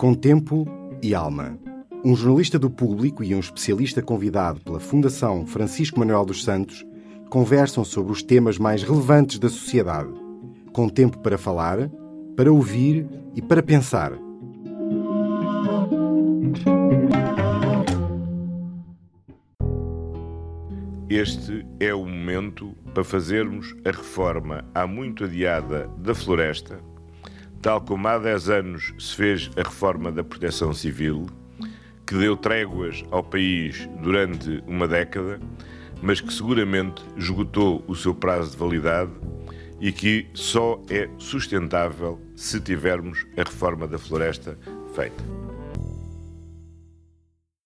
Com tempo e alma. Um jornalista do público e um especialista convidado pela Fundação Francisco Manuel dos Santos conversam sobre os temas mais relevantes da sociedade. Com tempo para falar, para ouvir e para pensar. Este é o momento para fazermos a reforma há muito adiada da floresta, tal como há 10 anos se fez a reforma da proteção civil, que deu tréguas ao país durante uma década, mas que seguramente esgotou o seu prazo de validade e que só é sustentável se tivermos a reforma da floresta feita.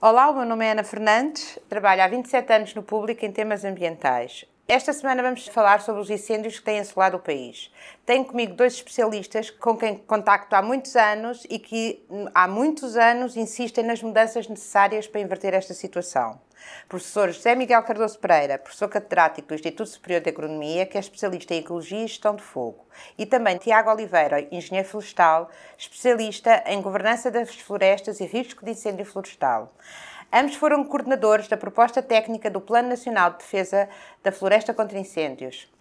Olá, o meu nome é Ana Fernandes, trabalho há 27 anos no público em temas ambientais. Esta semana vamos falar sobre os incêndios que têm assolado o país. Tenho comigo dois especialistas com quem contacto há muitos anos e que há muitos anos insistem nas mudanças necessárias para inverter esta situação. Professor José Miguel Cardoso Pereira, professor catedrático do Instituto Superior de Agronomia, que é especialista em Ecologia e Gestão de Fogo. E também Tiago Oliveira, engenheiro florestal, especialista em Governança das Florestas e Risco de Incêndio Florestal. Ambos foram coordenadores da proposta técnica do Plano Nacional de Defesa da Floresta contra Incêndios.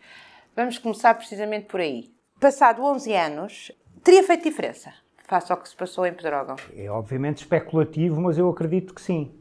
Vamos começar precisamente por aí. Passado 11 anos, teria feito diferença face ao que se passou em Pedrógão? É obviamente especulativo, mas eu acredito que sim.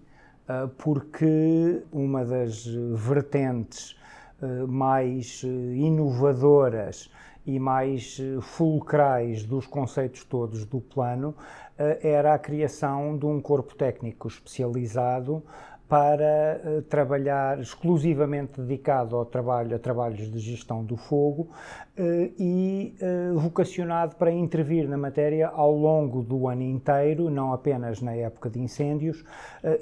Ah, porque uma das vertentes ah, mais ah, inovadoras e mais fulcrais dos conceitos todos do plano era a criação de um corpo técnico especializado para uh, trabalhar exclusivamente dedicado ao trabalho, a trabalhos de gestão do fogo uh, e uh, vocacionado para intervir na matéria ao longo do ano inteiro, não apenas na época de incêndios,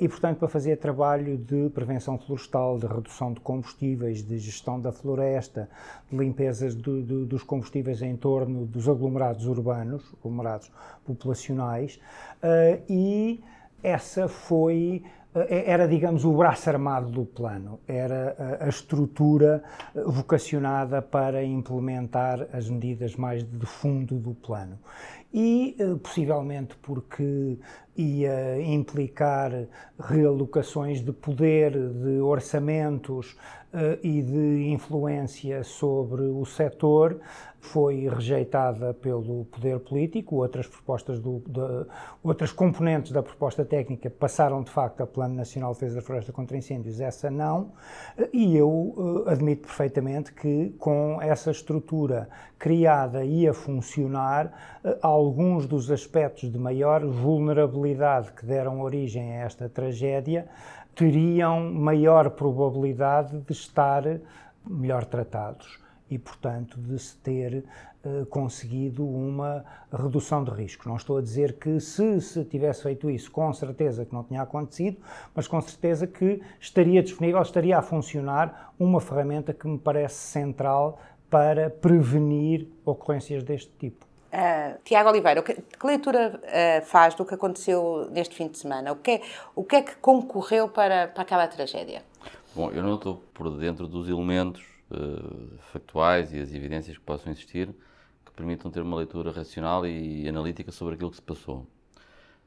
e, portanto, para fazer trabalho de prevenção florestal, de redução de combustíveis, de gestão da floresta, de limpezas do, do, dos combustíveis em torno dos aglomerados urbanos, aglomerados populacionais, e essa foi era, digamos, o braço armado do plano, era a, estrutura eh, vocacionada para implementar as medidas mais de fundo do plano. E, eh, possivelmente, porque ia implicar realocações de poder, de orçamentos e de influência sobre o setor, foi rejeitada pelo poder político, outras propostas do, de, outras componentes da proposta técnica passaram de facto a Plano Nacional de Defesa da Floresta contra Incêndios, essa não, e eu uh, admito perfeitamente que com essa estrutura criada e a funcionar, uh, alguns dos aspectos de maior vulnerabilidade que deram origem a esta tragédia teriam maior probabilidade de estar melhor tratados e, portanto, de se ter uh, conseguido uma redução de risco. Não estou a dizer que se se tivesse feito isso, com certeza que não tinha acontecido, mas com certeza que estaria disponível, estaria a funcionar uma ferramenta que me parece central para prevenir ocorrências deste tipo. Uh, Tiago Oliveira, que, que leitura uh, faz do que aconteceu neste fim de semana? O que é, o que, é que concorreu para, para aquela tragédia? Bom, eu não estou por dentro dos elementos uh, factuais e as evidências que possam existir que permitam ter uma leitura racional e analítica sobre aquilo que se passou.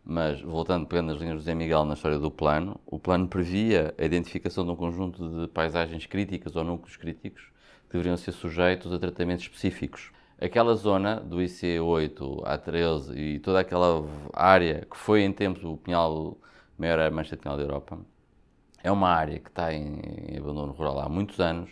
Mas, voltando, pegando as linhas do José Miguel na história do plano, o plano previa a identificação de um conjunto de paisagens críticas ou núcleos críticos que deveriam ser sujeitos a tratamentos específicos. Aquela zona do IC8 A13 e toda aquela área que foi em tempos o Pinhal, maior mancha de Pinhal da Europa, é uma área que está em, em abandono rural há muitos anos,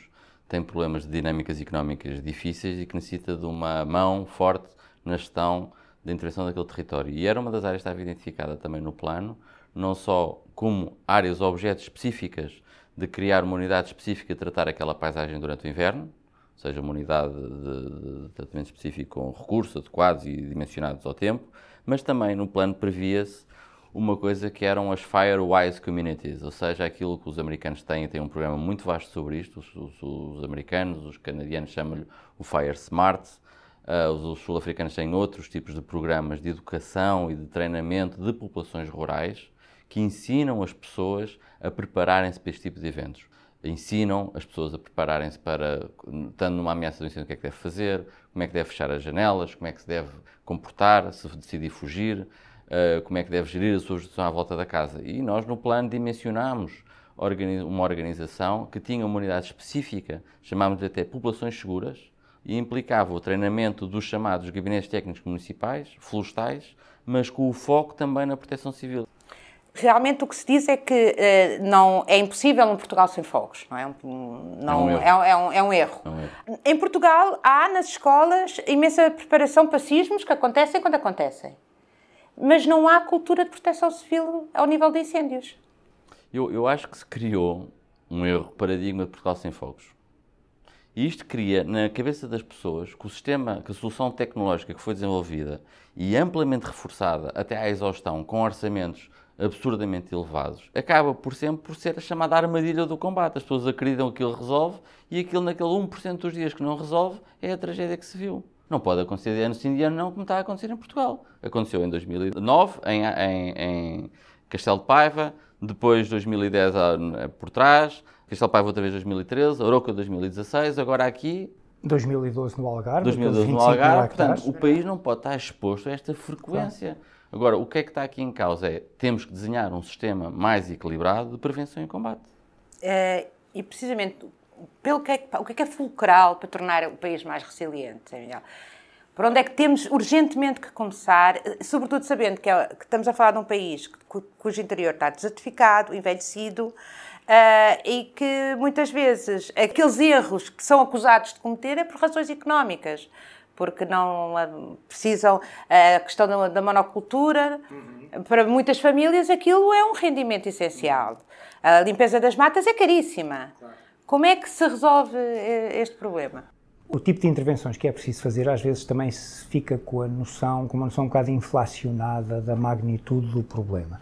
tem problemas de dinâmicas económicas difíceis e que necessita de uma mão forte na gestão da intervenção daquele território. E era uma das áreas que estava identificada também no plano, não só como áreas ou objetos específicas de criar uma unidade específica de tratar aquela paisagem durante o inverno, seja, uma unidade de, de tratamento específico com recursos adequados e dimensionados ao tempo, mas também no plano previa-se uma coisa que eram as Firewise Communities, ou seja, aquilo que os americanos têm, têm um programa muito vasto sobre isto, os, os, os americanos, os canadianos chamam-lhe o Fire Smart, uh, os, os sul-africanos têm outros tipos de programas de educação e de treinamento de populações rurais que ensinam as pessoas a prepararem-se para este tipo de eventos. Ensinam as pessoas a prepararem-se para, estando numa ameaça do incêndio, o que é que deve fazer, como é que deve fechar as janelas, como é que se deve comportar, se decidir fugir, uh, como é que deve gerir a sua gestão à volta da casa. E nós, no plano, dimensionámos uma organização que tinha uma unidade específica, chamámos até populações seguras, e implicava o treinamento dos chamados gabinetes técnicos municipais, florestais, mas com o foco também na proteção civil. Realmente o que se diz é que uh, não é impossível um Portugal sem fogos, não é? Um, não, é, um é, é, um, é, um erro. É um. Em Portugal há nas escolas imensa preparação para sismos que acontecem quando acontecem, mas não há cultura de proteção civil ao nível de incêndios. Eu, eu acho que se criou um erro paradigma de Portugal sem fogos. E isto cria na cabeça das pessoas que o sistema, que a solução tecnológica que foi desenvolvida e amplamente reforçada até à exaustão, com orçamentos absurdamente elevados, acaba por sempre por ser a chamada armadilha do combate. As pessoas acreditam que aquilo resolve e aquilo naquele 1% dos dias que não resolve é a tragédia que se viu. Não pode acontecer de ano sim de ano não, como está a acontecer em Portugal. Aconteceu em 2009, em, em, em Castelo de Paiva, depois 2010 por trás, Castelo Paiva outra vez 2013, Oroca 2016, agora aqui 2012 no Algarve. 2012 no Algarve. Portanto, o país não pode estar exposto a esta frequência. Claro. Agora, o que é que está aqui em causa é temos que desenhar um sistema mais equilibrado de prevenção e combate. É, e precisamente, pelo que é, o que é, que é fulcral para tornar o país mais resiliente, Miguel? Por onde é que temos urgentemente que começar, sobretudo sabendo que, é, que estamos a falar de um país cujo interior está desertificado, envelhecido, Uh, e que muitas vezes aqueles erros que são acusados de cometer é por razões económicas, porque não precisam a questão da, da monocultura. Uhum. Para muitas famílias aquilo é um rendimento essencial. A limpeza das matas é caríssima. Claro. Como é que se resolve este problema? O tipo de intervenções que é preciso fazer às vezes também se fica com a noção, com uma noção um bocado inflacionada da magnitude do problema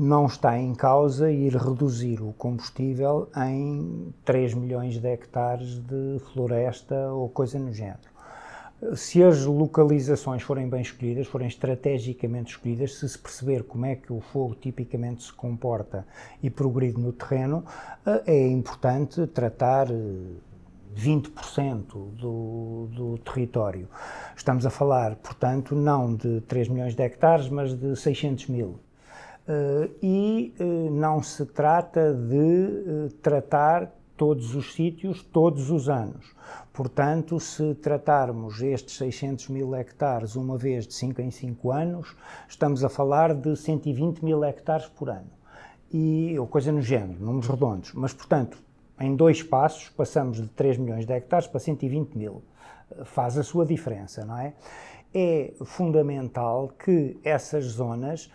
não está em causa ir reduzir o combustível em 3 milhões de hectares de floresta ou coisa no género. Se as localizações forem bem escolhidas, forem estrategicamente escolhidas, se se perceber como é que o fogo tipicamente se comporta e progride no terreno, eh, é importante tratar 20% eh, do, do território. Estamos a falar, portanto, não de 3 milhões de hectares, mas de 600 mil. Uh, e uh, não se trata de uh, tratar todos os sítios todos os anos. Portanto, se tratarmos estes 600 mil hectares uma vez de 5 em 5 anos, estamos a falar de 120 mil hectares por ano. E, ou coisa no género, números redondos. Mas, portanto, em dois passos, passamos de 3 milhões de hectares para 120 mil. Faz a sua diferença, não é? É fundamental que essas zonas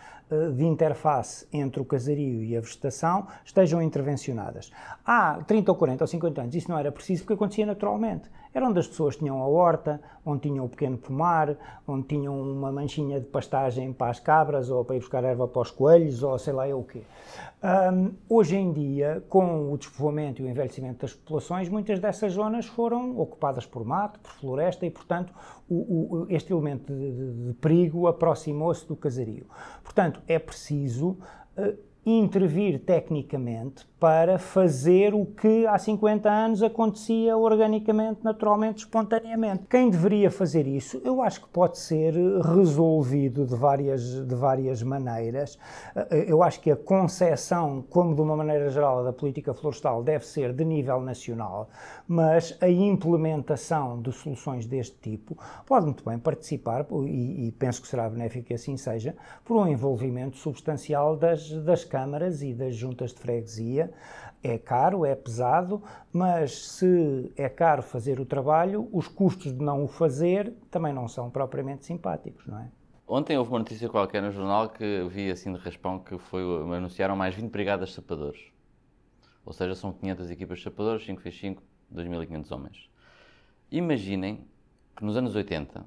de interface entre o casario e a vegetação estejam intervencionadas. Há 30 ou 40 ou 50 anos isso não era preciso porque acontecia naturalmente. Era onde as pessoas tinham a horta, onde tinham o pequeno pomar, onde tinham uma manchinha de pastagem para as cabras ou para ir buscar erva para os coelhos ou sei lá eu o quê. Um, hoje em dia, com o despovoamento e o envelhecimento das populações, muitas dessas zonas foram ocupadas por mato, por floresta e, portanto, o, o, este elemento de, de, de perigo aproximou-se do casario. Portanto, é preciso uh, intervir tecnicamente para fazer o que há 50 anos acontecia organicamente, naturalmente, espontaneamente. Quem deveria fazer isso, eu acho que pode ser resolvido de várias, de várias maneiras. Eh, eu acho que a concepção, como de uma maneira geral, da política florestal deve ser de nível nacional, mas a implementação de soluções deste tipo pode muito bem participar, e, e penso que será benéfico que assim seja, por um envolvimento substancial das, das câmaras e das juntas de freguesia é caro, é pesado, mas se é caro fazer o trabalho, os custos de não o fazer também não são propriamente simpáticos, não é? Ontem houve uma notícia qualquer no jornal que vi assim de raspão que foi anunciaram mais 20 brigadas sapadores. Ou seja, são 500 equipas de sapadores, 5 x 5, 2.500 homens. Imaginem que nos anos 80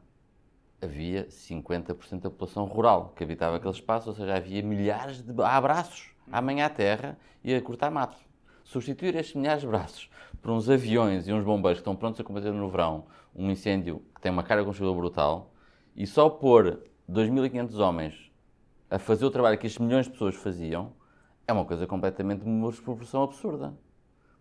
havia 50% da população rural que habitava aquele espaço, ou seja, havia milhares de abraços amanhã à terra e a cortar mato. Substituir estes milhares de braços por uns aviões e uns bombeiros que estão prontos a combater no verão um incêndio que tem uma carga combustível brutal e só pôr 2.500 homens a fazer o trabalho que estes milhões de pessoas faziam é uma coisa completamente de uma proporção absurda.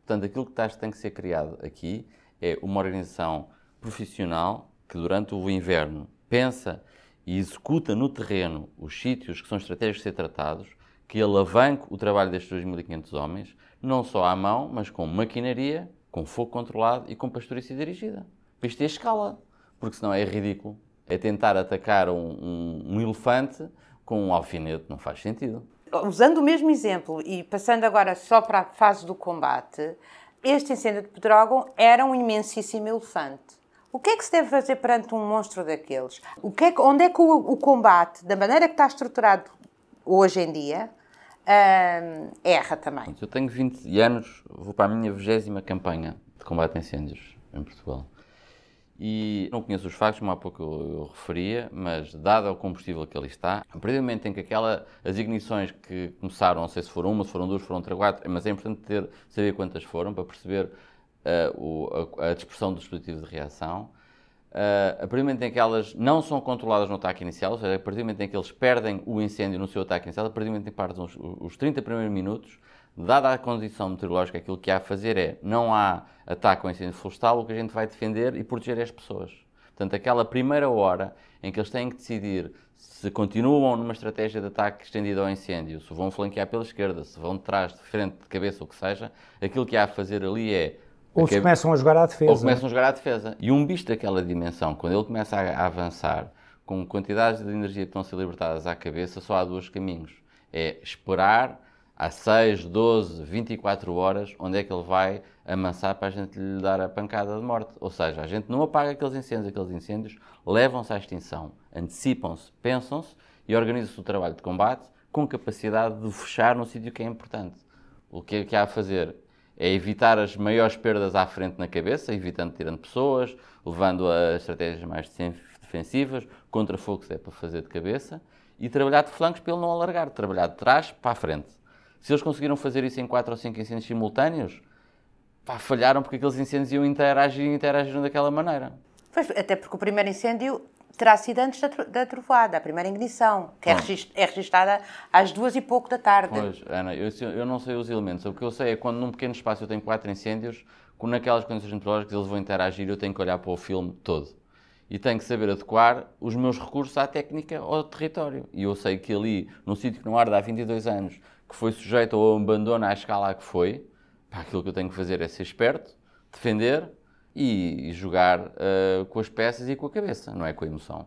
Portanto, aquilo que tem que ser criado aqui é uma organização profissional que durante o inverno pensa e executa no terreno os sítios que são estratégicos de ser tratados, que alavanque o trabalho destes 2.500 homens, não só à mão, mas com maquinaria, com fogo controlado e com pastorícia dirigida. Para isto é escala, porque senão é ridículo. É tentar atacar um, um, um elefante com um alfinete, não faz sentido. Usando o mesmo exemplo e passando agora só para a fase do combate, este incêndio de Pedrógão era um imensíssimo elefante. O que é que se deve fazer perante um monstro daqueles? O que é que, onde é que o, o combate, da maneira que está estruturado hoje em dia, hum, erra também? Eu tenho 20 anos, vou para a minha vigésima campanha de combate a incêndios em Portugal. E não conheço os factos, como há pouco eu, referia, mas dado o combustível que ali está, a partir do momento em que aquela, as ignições que começaram, não sei se foram uma, se foram duas, se foram três, quatro, mas é importante ter, saber quantas foram para perceber uh, o, a, a, dispersão do dispositivo de reação. Uh, a partir do momento em que elas não são controladas no ataque inicial, ou seja, a partir do momento em que eles perdem o incêndio no seu ataque inicial, a partir do momento em que partem os, os 30 primeiros minutos, dada a condição meteorológica, aquilo que há a fazer é não há ataque ao incêndio florestal, o que a gente vai defender e proteger as pessoas. Portanto, aquela primeira hora em que eles têm que decidir se continuam numa estratégia de ataque estendido ao incêndio, se vão flanquear pela esquerda, se vão de trás, de frente, de cabeça, o que seja, aquilo que há a fazer ali é ou se começam a jogar à defesa. Ou começam a jogar à defesa. E um bicho daquela dimensão, quando ele começa a, a avançar, com quantidades de energia que estão a ser libertadas à cabeça, só há dois caminhos. É esperar há 6, 12, 24 horas, onde é que ele vai amansar para a gente lhe dar a pancada de morte. Ou seja, a gente não apaga aqueles incêndios, aqueles incêndios levam-se à extinção, antecipam-se, pensam-se e organizam-se o trabalho de combate com capacidade de fechar no sítio que é importante. O que é que há a fazer? é evitar as maiores perdas à frente na cabeça, evitando tirando pessoas, levando a estratégias mais defensivas, contra fogo se é para fazer de cabeça, e trabalhar de flancos para ele não alargar, trabalhar de trás para a frente. Se eles conseguiram fazer isso em 4 ou 5 incêndios simultâneos, pá, falharam porque aqueles incêndios iam interagir e interagiram daquela maneira. Pois, até porque o primeiro incêndio terá sido antes da, da trovada, a primeira ignição, que é, regist, é registada às duas e pouco da tarde. Pois, Ana, eu, eu, não sei os elementos. O que eu sei é quando num pequeno espaço eu tenho quatro incêndios, com naquelas condições meteorológicas eles vão interagir, eu tenho que olhar para o filme todo. E tenho que saber adequar os meus recursos à técnica ao território. E eu sei que ali, num sítio que não arde há 22 anos, que foi sujeito ao abandono à escala que foi, aquilo que eu tenho que fazer é ser esperto, defender, e, jogar uh, com as peças e com a cabeça, não é com a emoção.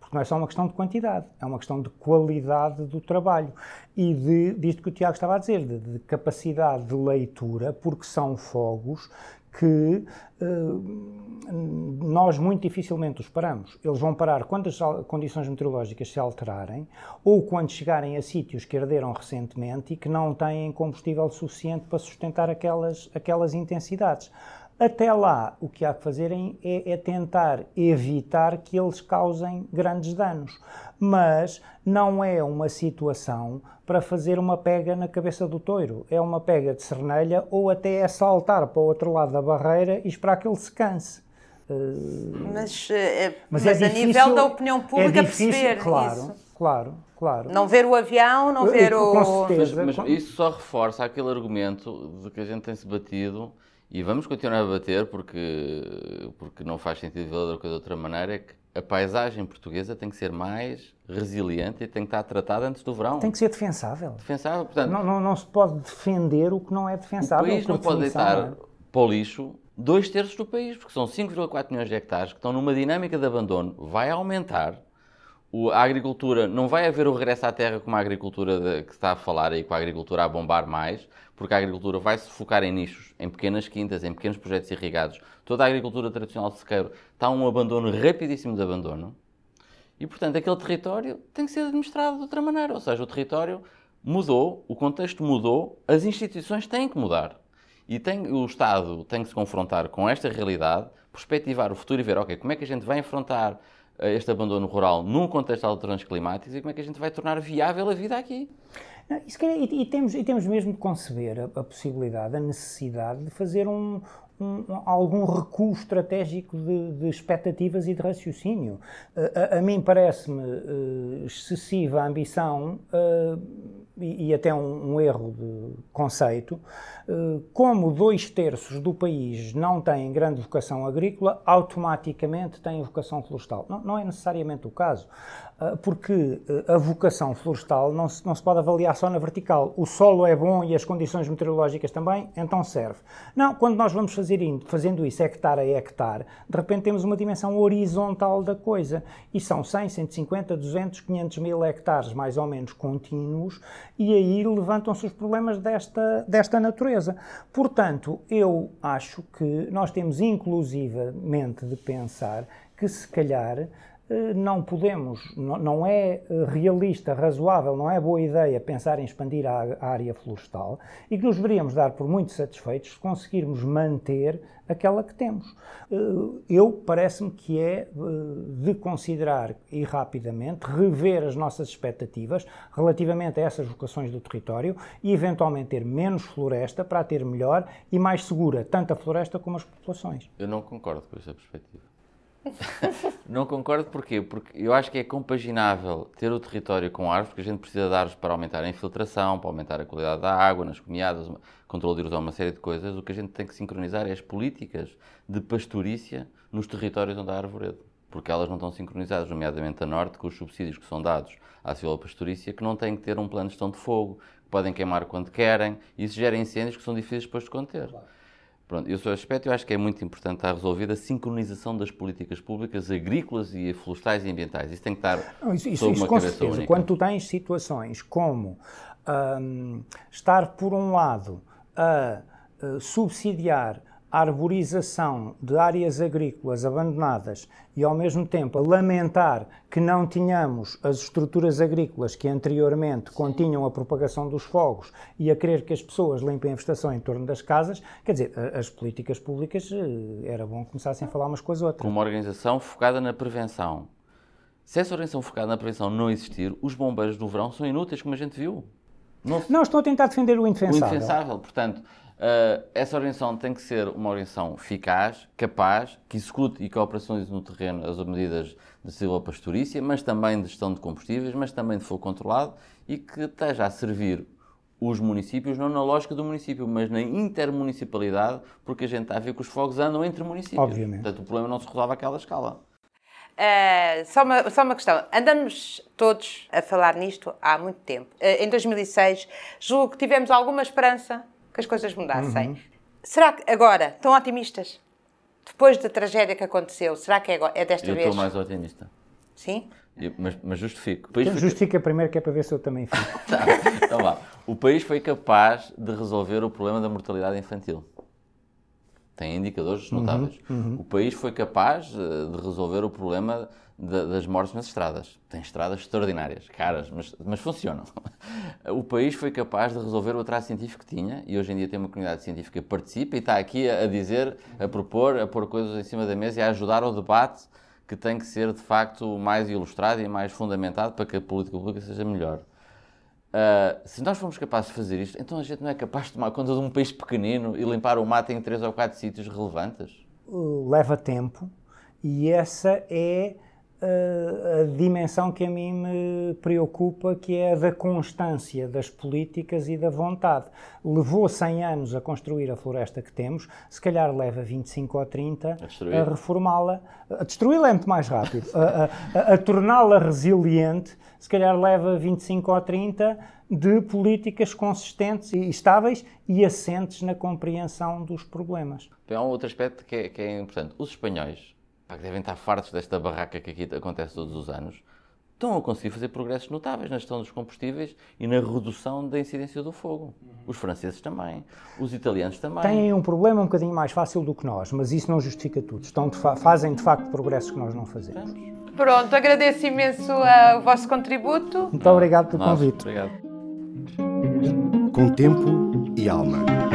Porque não é só uma questão de quantidade, é uma questão de qualidade do trabalho e de, disto que o Tiago estava a dizer, de, de capacidade de leitura, porque são fogos que uh, nós muito dificilmente os paramos. Eles vão parar quando as condições meteorológicas se alterarem ou quando chegarem a sítios que arderam recentemente e que não têm combustível suficiente para sustentar aquelas, aquelas intensidades. Até lá, o que há que fazer é, é, tentar evitar que eles causem grandes danos. Mas não é uma situação para fazer uma pega na cabeça do touro. É uma pega de cernelha ou até é saltar para o outro lado da barreira e esperar que ele se canse. Mas, eh, mas, mas é a difícil, nível da opinião é pública é difícil, perceber claro, isso. Claro, claro. Não ver o avião, não ver o... Com certeza. Mas, mas isso só reforça aquele argumento de que a gente tem-se batido e vamos continuar a bater porque, porque não faz sentido ver outra coisa de outra maneira, é que a paisagem portuguesa tem que ser mais resiliente e tem que estar tratada antes do verão. Tem que ser defensável. Defensável, portanto... Não, não, não se pode defender o que não é defensável. O país não pode deitar é? para o lixo dois terços do país, porque são 5,4 milhões de hectares que estão numa dinâmica de abandono, vai aumentar a agricultura, não vai haver o regresso à terra como a agricultura de, que está a falar aí, com a agricultura a bombar mais, porque a agricultura vai se focar em nichos, em pequenas quintas, em pequenos projetos irrigados. Toda a agricultura tradicional de sequeiro está um abandono rapidíssimo de abandono. E, portanto, aquele território tem que ser administrado de outra maneira. Ou seja, o território mudou, o contexto mudou, as instituições têm que mudar. E tem, o Estado tem que se confrontar com esta realidade, perspectivar o futuro e ver, ok, como é que a gente vai enfrentar este abandono rural num contexto de alterações climáticas e como é que a gente vai tornar viável a vida aqui. Não, e, e, temos, e temos mesmo de conceber a, a possibilidade, a necessidade de fazer um, um, algum recuo estratégico de, de, expectativas e de raciocínio. A, a, a mim parece-me uh, excessiva a ambição e, até um, um, erro de conceito. Uh, como dois terços do país não têm grande vocação agrícola, automaticamente têm vocação florestal. Não, não é necessariamente o caso. Ah, porque ah, a vocação florestal não se, não se pode avaliar só na vertical. O solo é bom e as condições meteorológicas também, então serve. Não, quando nós vamos fazer, fazendo isso hectare a hectare, de repente temos uma dimensão horizontal da coisa. E são 100, 150, 200, 500 mil hectares, mais ou menos contínuos, e aí levantam-se os problemas desta, desta natureza. Portanto, eu acho que nós temos inclusivamente de pensar que se calhar não podemos, não é eh, realista, razoável, não é boa ideia pensar em expandir a área florestal e que nos deveríamos dar por muito satisfeitos se conseguirmos manter aquela que temos. Eh, eu parece-me que é de considerar e rapidamente rever as nossas expectativas relativamente a essas vocações do território e eventualmente ter menos floresta para a ter melhor e mais segura tanto a floresta como as populações. Eu não concordo com essa perspectiva. Não concordo porquê? Porque eu acho que é compaginável ter o território com árvores, porque a gente precisa de árvores para aumentar a infiltração, para aumentar a qualidade da água, nas comiadas, controle de erosão, uma série de coisas. O que a gente tem que sincronizar é as políticas de pastorícia nos territórios onde há arvoredo. Porque elas não estão sincronizadas, nomeadamente a norte, com os subsídios que são dados à silvopastorícia, que não têm que ter um plano de gestão de fogo, que podem queimar quando querem, e isso gera incêndios que são difíceis depois de conter. Claro. Pronto, esse aspecto eu acho que é muito importante estar resolvido, a sincronização das políticas públicas agrícolas e florestais e ambientais. Isso tem que estar Não, isso, isso, isso com certeza. Única. Quando tu tens situações como um, estar, por um lado, a, a subsidiar a arborização de áreas agrícolas abandonadas e, ao mesmo tempo, a lamentar que não tínhamos as estruturas agrícolas que anteriormente continham a propagação dos fogos e a querer que as pessoas limpem a vegetação em torno das casas, quer dizer, as políticas públicas eh, era bom começassem a falar umas com as outras. Com uma organização focada na prevenção. Se essa organização focada na prevenção não existir, os bombeiros no verão são inúteis, como a gente viu. Não, não estou a tentar defender o indefensável. O indefensável, portanto, Uh, essa organização tem que ser uma organização eficaz, capaz, que execute e que operações no terreno as medidas de silvopastorícia, mas também de gestão de combustíveis, mas também de fogo controlado e que esteja a servir os municípios, não na lógica do município, mas na intermunicipalidade, porque a gente está a ver que os fogos andam entre municípios. Obviamente. Portanto, o problema não se resolve àquela escala. Uh, só, uma, só uma questão. Andamos todos a falar nisto há muito tempo. Uh, em 2006, julgo que tivemos alguma esperança que as coisas mudassem. Uhum. Será que agora estão otimistas? Depois da tragédia que aconteceu, será que é, é desta eu vez? Eu estou mais otimista. Sim? Eu, mas, mas, justifico. Então, Justifica primeiro que é para ver se eu também fico. tá, então vá. O país foi capaz de resolver o problema da mortalidade infantil. Tem indicadores uhum, notáveis. Uhum, uhum. O país foi capaz eh, de resolver o problema das mortes nas estradas. Tem estradas extraordinárias, caras, mas, mas funcionam. O país foi capaz de resolver o atraso científico que tinha e hoje em dia tem uma comunidade científica que participa e está aqui a, a dizer, a propor, a pôr coisas em cima da mesa e a ajudar ao debate que tem que ser de facto mais ilustrado e mais fundamentado para que a política pública seja melhor. Uh, se nós formos capazes de fazer isto, então a gente não é capaz de tomar conta de um país pequenino e limpar o mato em três ou quatro sítios relevantes? Leva tempo e essa é a dimensão que a mim me preocupa, que é a da constância das políticas e da vontade. Levou 100 anos a construir a floresta que temos, se calhar leva 25 ou 30 a, a reformá-la. A destruí-la é muito mais rápido. a, a, a torná-la resiliente, se calhar leva 25 ou 30 de políticas consistentes e estáveis e assentes na compreensão dos problemas. Tem um outro aspecto que é, que é importante. Os espanhóis pá, que devem estar fartos desta barraca que aqui acontece todos os anos, estão a conseguir fazer progressos notáveis na gestão dos combustíveis e na redução da incidência do fogo. Os franceses também, os italianos também. Têm um problema um bocadinho mais fácil do que nós, mas isso não justifica tudo. Estão de fazem de facto progressos que nós não fazemos. Pronto, agradeço imenso uh, o vosso contributo. Muito obrigado pelo convite. Obrigado. Com tempo e alma.